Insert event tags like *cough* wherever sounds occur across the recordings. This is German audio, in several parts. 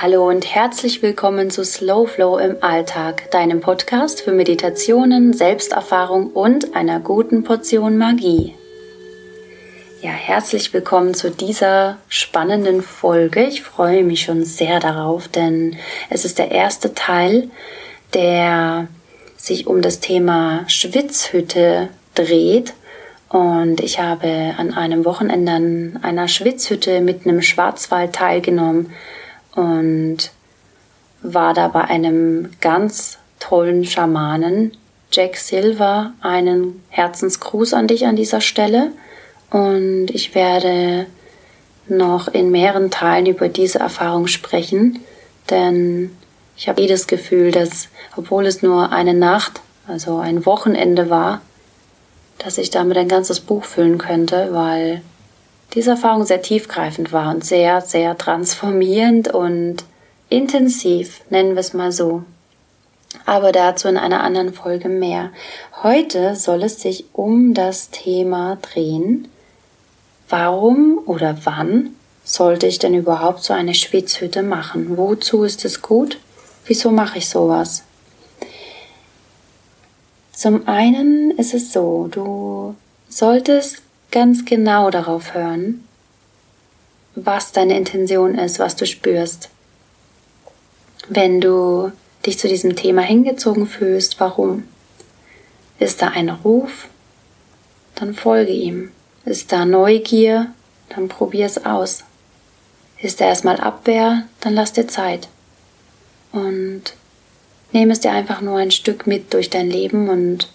Hallo und herzlich willkommen zu Slow Flow im Alltag, deinem Podcast für Meditationen, Selbsterfahrung und einer guten Portion Magie. Ja, herzlich willkommen zu dieser spannenden Folge. Ich freue mich schon sehr darauf, denn es ist der erste Teil, der sich um das Thema Schwitzhütte dreht. Und ich habe an einem Wochenende an einer Schwitzhütte mitten im Schwarzwald teilgenommen und war da bei einem ganz tollen Schamanen, Jack Silver, einen Herzensgruß an dich an dieser Stelle. Und ich werde noch in mehreren Teilen über diese Erfahrung sprechen, denn ich habe jedes Gefühl, dass, obwohl es nur eine Nacht, also ein Wochenende war, dass ich damit ein ganzes Buch füllen könnte, weil diese Erfahrung sehr tiefgreifend war und sehr, sehr transformierend und intensiv, nennen wir es mal so. Aber dazu in einer anderen Folge mehr. Heute soll es sich um das Thema drehen. Warum oder wann sollte ich denn überhaupt so eine Schwitzhütte machen? Wozu ist es gut? Wieso mache ich sowas? Zum einen ist es so, du solltest ganz genau darauf hören, was deine Intention ist, was du spürst. Wenn du dich zu diesem Thema hingezogen fühlst, warum? Ist da ein Ruf? Dann folge ihm. Ist da Neugier? Dann probier es aus. Ist da erstmal Abwehr? Dann lass dir Zeit. Und nehme es dir einfach nur ein Stück mit durch dein Leben und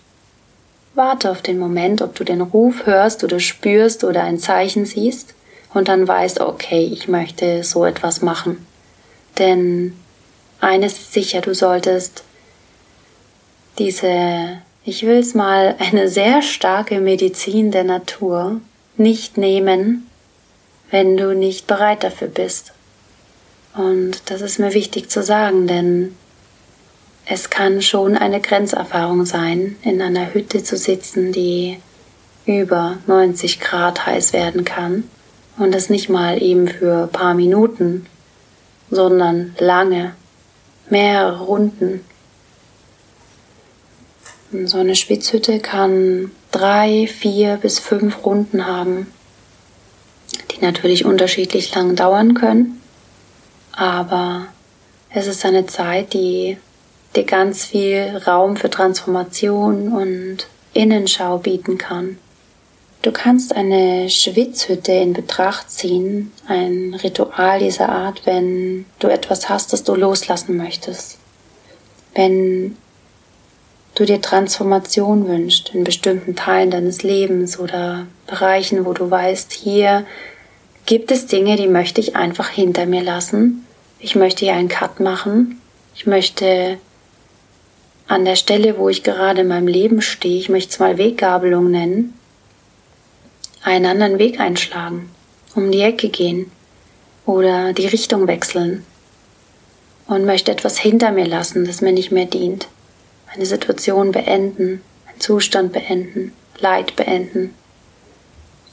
Warte auf den Moment, ob du den Ruf hörst oder spürst oder ein Zeichen siehst und dann weißt, okay, ich möchte so etwas machen. Denn eines ist sicher, du solltest diese, ich will es mal, eine sehr starke Medizin der Natur nicht nehmen, wenn du nicht bereit dafür bist. Und das ist mir wichtig zu sagen, denn es kann schon eine Grenzerfahrung sein, in einer Hütte zu sitzen, die über 90 Grad heiß werden kann und das nicht mal eben für ein paar Minuten, sondern lange, mehrere Runden. Und so eine Spitzhütte kann drei, vier bis fünf Runden haben, die natürlich unterschiedlich lang dauern können, aber es ist eine Zeit, die dir ganz viel Raum für Transformation und Innenschau bieten kann. Du kannst eine Schwitzhütte in Betracht ziehen, ein Ritual dieser Art, wenn du etwas hast, das du loslassen möchtest. Wenn du dir Transformation wünschst in bestimmten Teilen deines Lebens oder Bereichen, wo du weißt, hier gibt es Dinge, die möchte ich einfach hinter mir lassen. Ich möchte hier einen Cut machen. Ich möchte an der Stelle, wo ich gerade in meinem Leben stehe, ich möchte es mal Weggabelung nennen, einen anderen Weg einschlagen, um die Ecke gehen oder die Richtung wechseln. Und möchte etwas hinter mir lassen, das mir nicht mehr dient, eine Situation beenden, einen Zustand beenden, Leid beenden,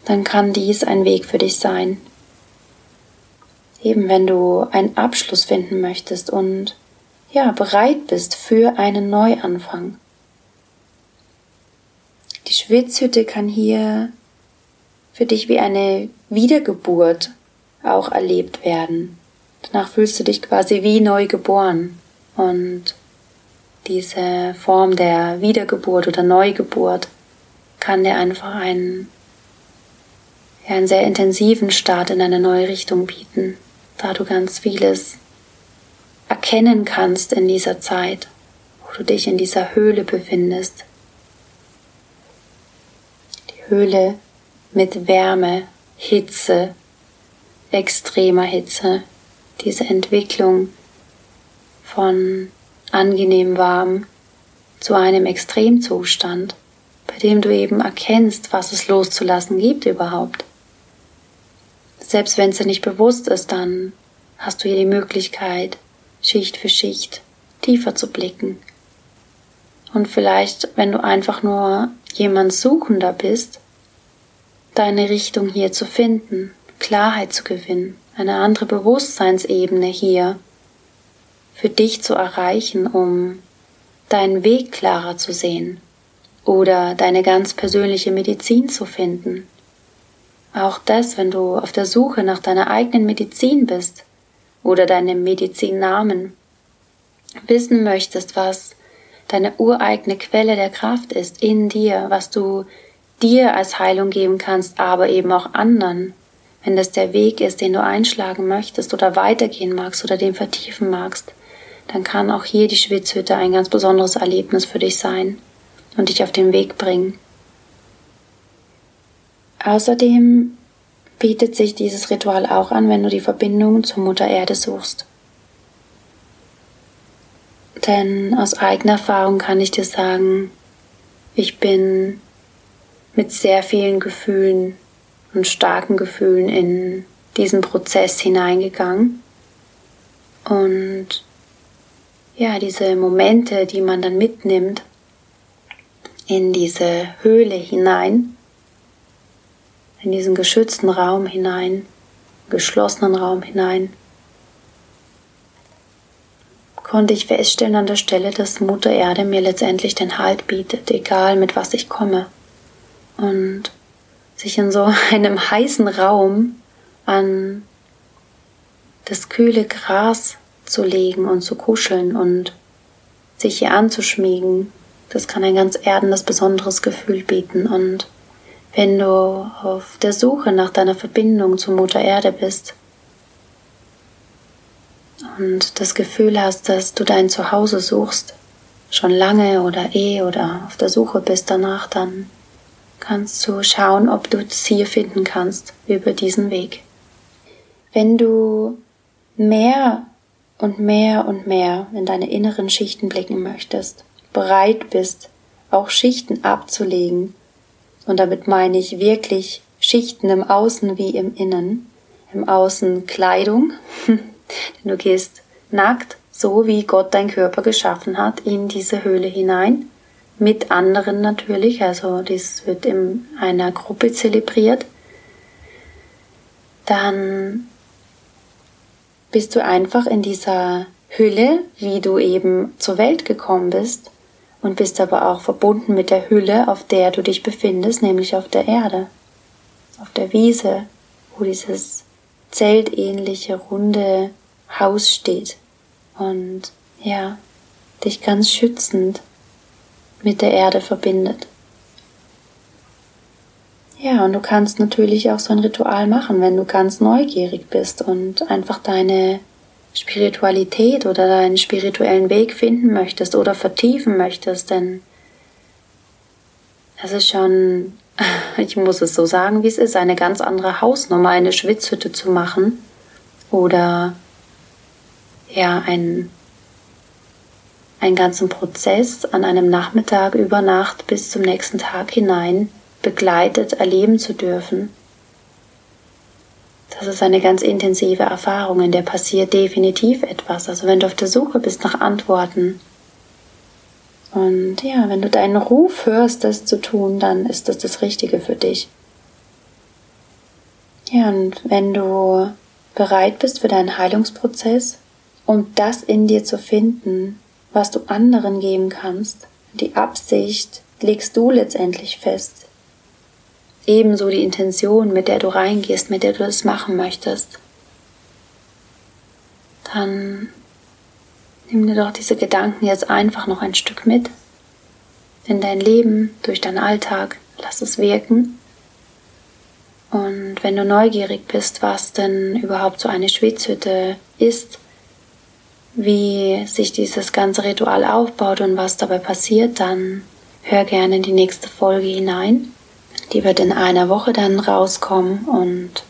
dann kann dies ein Weg für dich sein. Eben wenn du einen Abschluss finden möchtest und ja, bereit bist für einen Neuanfang. Die Schwitzhütte kann hier für dich wie eine Wiedergeburt auch erlebt werden. Danach fühlst du dich quasi wie neu geboren und diese Form der Wiedergeburt oder Neugeburt kann dir einfach einen, ja, einen sehr intensiven Start in eine neue Richtung bieten, da du ganz vieles erkennen kannst in dieser Zeit, wo du dich in dieser Höhle befindest. Die Höhle mit Wärme, Hitze, extremer Hitze, diese Entwicklung von angenehm warm zu einem Extremzustand, bei dem du eben erkennst, was es loszulassen gibt überhaupt. Selbst wenn es dir nicht bewusst ist, dann hast du hier die Möglichkeit, Schicht für Schicht tiefer zu blicken. Und vielleicht, wenn du einfach nur jemand Suchender bist, deine Richtung hier zu finden, Klarheit zu gewinnen, eine andere Bewusstseinsebene hier für dich zu erreichen, um deinen Weg klarer zu sehen oder deine ganz persönliche Medizin zu finden. Auch das, wenn du auf der Suche nach deiner eigenen Medizin bist oder deinem Medizinnamen, wissen möchtest, was deine ureigene Quelle der Kraft ist in dir, was du dir als Heilung geben kannst, aber eben auch anderen, wenn das der Weg ist, den du einschlagen möchtest oder weitergehen magst oder den vertiefen magst, dann kann auch hier die Schwitzhütte ein ganz besonderes Erlebnis für dich sein und dich auf den Weg bringen. Außerdem bietet sich dieses Ritual auch an, wenn du die Verbindung zur Mutter Erde suchst. Denn aus eigener Erfahrung kann ich dir sagen, ich bin mit sehr vielen Gefühlen und starken Gefühlen in diesen Prozess hineingegangen. Und ja, diese Momente, die man dann mitnimmt in diese Höhle hinein, in diesen geschützten Raum hinein, geschlossenen Raum hinein, konnte ich feststellen an der Stelle, dass Mutter Erde mir letztendlich den Halt bietet, egal mit was ich komme. Und sich in so *laughs* einem heißen Raum an das kühle Gras zu legen und zu kuscheln und sich hier anzuschmiegen, das kann ein ganz erdendes, besonderes Gefühl bieten. Und wenn du auf der Suche nach deiner Verbindung zur Mutter Erde bist und das Gefühl hast, dass du dein Zuhause suchst, schon lange oder eh oder auf der Suche bist danach, dann kannst du schauen, ob du es hier finden kannst über diesen Weg. Wenn du mehr und mehr und mehr in deine inneren Schichten blicken möchtest, bereit bist, auch Schichten abzulegen, und damit meine ich wirklich Schichten im Außen wie im Innen, im Außen Kleidung, *laughs* denn du gehst nackt, so wie Gott dein Körper geschaffen hat, in diese Höhle hinein, mit anderen natürlich, also dies wird in einer Gruppe zelebriert, dann bist du einfach in dieser Hülle, wie du eben zur Welt gekommen bist, und bist aber auch verbunden mit der Hülle, auf der du dich befindest, nämlich auf der Erde, auf der Wiese, wo dieses zeltähnliche runde Haus steht und ja, dich ganz schützend mit der Erde verbindet. Ja, und du kannst natürlich auch so ein Ritual machen, wenn du ganz neugierig bist und einfach deine Spiritualität oder deinen spirituellen Weg finden möchtest oder vertiefen möchtest, denn es ist schon, *laughs* ich muss es so sagen, wie es ist, eine ganz andere Hausnummer, eine Schwitzhütte zu machen oder ja, ein einen ganzen Prozess an einem Nachmittag über Nacht bis zum nächsten Tag hinein begleitet erleben zu dürfen. Das ist eine ganz intensive Erfahrung, in der passiert definitiv etwas. Also wenn du auf der Suche bist nach Antworten und ja, wenn du deinen Ruf hörst, das zu tun, dann ist das das Richtige für dich. Ja, und wenn du bereit bist für deinen Heilungsprozess, um das in dir zu finden, was du anderen geben kannst. Die Absicht legst du letztendlich fest. Ebenso die Intention, mit der du reingehst, mit der du das machen möchtest. Dann nimm dir doch diese Gedanken jetzt einfach noch ein Stück mit in dein Leben, durch deinen Alltag. Lass es wirken. Und wenn du neugierig bist, was denn überhaupt so eine Schwitzhütte ist, wie sich dieses ganze Ritual aufbaut und was dabei passiert, dann hör gerne in die nächste Folge hinein. Die wird in einer Woche dann rauskommen und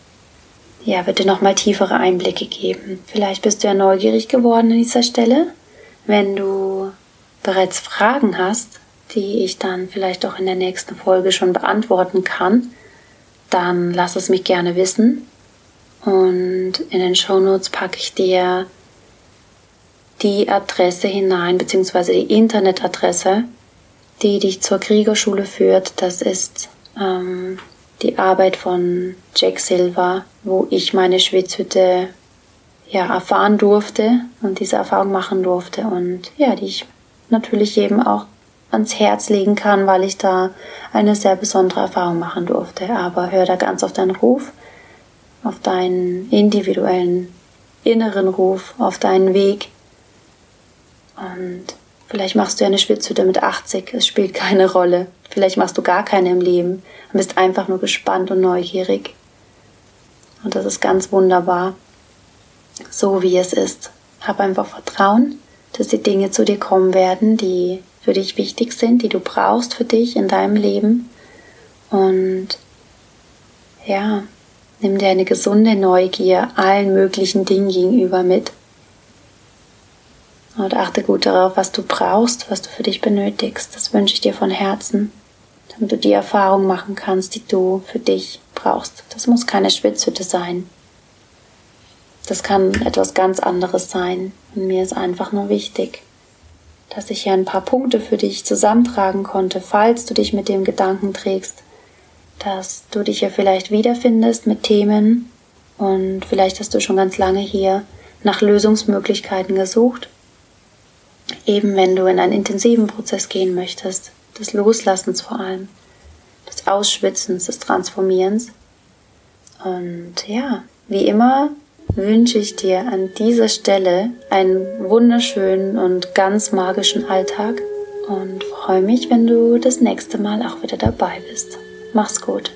ja, wird dir nochmal tiefere Einblicke geben. Vielleicht bist du ja neugierig geworden an dieser Stelle. Wenn du bereits Fragen hast, die ich dann vielleicht auch in der nächsten Folge schon beantworten kann, dann lass es mich gerne wissen. Und in den Show Notes packe ich dir die Adresse hinein, beziehungsweise die Internetadresse, die dich zur Kriegerschule führt. Das ist ähm, die Arbeit von Jack Silver, wo ich meine Schwitzhütte ja, erfahren durfte und diese Erfahrung machen durfte und ja, die ich natürlich jedem auch ans Herz legen kann, weil ich da eine sehr besondere Erfahrung machen durfte. Aber hör da ganz auf deinen Ruf, auf deinen individuellen inneren Ruf, auf deinen Weg. Und vielleicht machst du ja eine Schwitzhütte mit 80, es spielt keine Rolle. Vielleicht machst du gar keine im Leben und bist einfach nur gespannt und neugierig. Und das ist ganz wunderbar, so wie es ist. Hab einfach Vertrauen, dass die Dinge zu dir kommen werden, die für dich wichtig sind, die du brauchst für dich in deinem Leben. Und ja, nimm dir eine gesunde Neugier allen möglichen Dingen gegenüber mit. Und achte gut darauf, was du brauchst, was du für dich benötigst. Das wünsche ich dir von Herzen, damit du die Erfahrung machen kannst, die du für dich brauchst. Das muss keine Schwitzhütte sein. Das kann etwas ganz anderes sein. Und mir ist einfach nur wichtig, dass ich hier ein paar Punkte für dich zusammentragen konnte, falls du dich mit dem Gedanken trägst, dass du dich hier vielleicht wiederfindest mit Themen und vielleicht hast du schon ganz lange hier nach Lösungsmöglichkeiten gesucht. Eben wenn du in einen intensiven Prozess gehen möchtest, des Loslassens vor allem, des Ausschwitzens, des Transformierens. Und ja, wie immer wünsche ich dir an dieser Stelle einen wunderschönen und ganz magischen Alltag und freue mich, wenn du das nächste Mal auch wieder dabei bist. Mach's gut.